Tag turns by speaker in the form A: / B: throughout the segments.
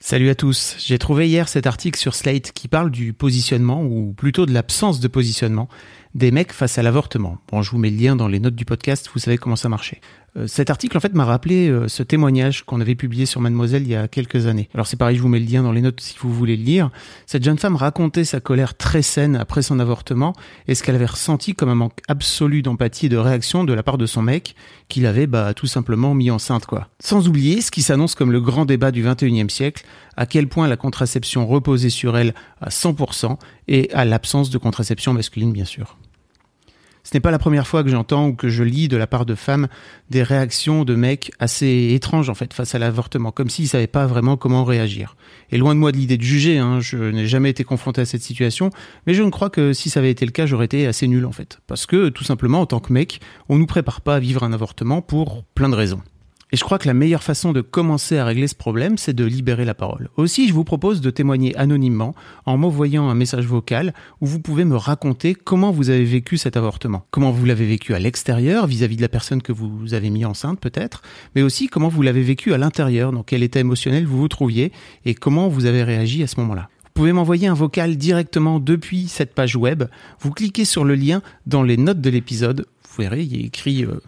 A: Salut à tous. J'ai trouvé hier cet article sur Slate qui parle du positionnement, ou plutôt de l'absence de positionnement, des mecs face à l'avortement. Bon, je vous mets le lien dans les notes du podcast, vous savez comment ça marchait. Euh, cet article en fait m'a rappelé euh, ce témoignage qu'on avait publié sur Mademoiselle il y a quelques années. Alors c'est pareil, je vous mets le lien dans les notes si vous voulez le lire. Cette jeune femme racontait sa colère très saine après son avortement et ce qu'elle avait ressenti comme un manque absolu d'empathie et de réaction de la part de son mec qui l'avait bah, tout simplement mis enceinte quoi. Sans oublier ce qui s'annonce comme le grand débat du 21e siècle, à quel point la contraception reposait sur elle à 100% et à l'absence de contraception masculine bien sûr. Ce n'est pas la première fois que j'entends ou que je lis de la part de femmes des réactions de mecs assez étranges en fait face à l'avortement, comme s'ils savaient pas vraiment comment réagir. Et loin de moi de l'idée de juger, hein, je n'ai jamais été confronté à cette situation, mais je ne crois que si ça avait été le cas, j'aurais été assez nul en fait, parce que tout simplement en tant que mec, on nous prépare pas à vivre un avortement pour plein de raisons. Et je crois que la meilleure façon de commencer à régler ce problème, c'est de libérer la parole. Aussi, je vous propose de témoigner anonymement en m'envoyant un message vocal où vous pouvez me raconter comment vous avez vécu cet avortement. Comment vous l'avez vécu à l'extérieur, vis-à-vis de la personne que vous avez mis enceinte peut-être, mais aussi comment vous l'avez vécu à l'intérieur, dans quel état émotionnel vous vous trouviez et comment vous avez réagi à ce moment-là. Vous pouvez m'envoyer un vocal directement depuis cette page web. Vous cliquez sur le lien dans les notes de l'épisode. Vous verrez, il a écrit euh,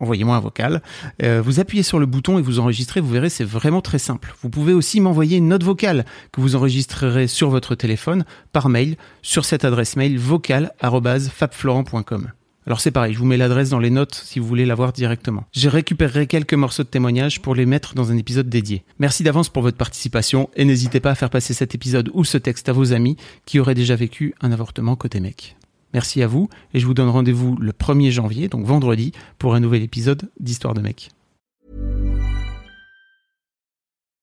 A: envoyez-moi un vocal. Euh, vous appuyez sur le bouton et vous enregistrez, vous verrez, c'est vraiment très simple. Vous pouvez aussi m'envoyer une note vocale que vous enregistrerez sur votre téléphone par mail sur cette adresse mail vocal@fabflorent.com. Alors c'est pareil, je vous mets l'adresse dans les notes si vous voulez la voir directement. J'ai récupéré quelques morceaux de témoignages pour les mettre dans un épisode dédié. Merci d'avance pour votre participation et n'hésitez pas à faire passer cet épisode ou ce texte à vos amis qui auraient déjà vécu un avortement côté mec. Merci à vous et je vous donne rendez-vous le 1er janvier, donc vendredi, pour un nouvel épisode d'Histoire de mec.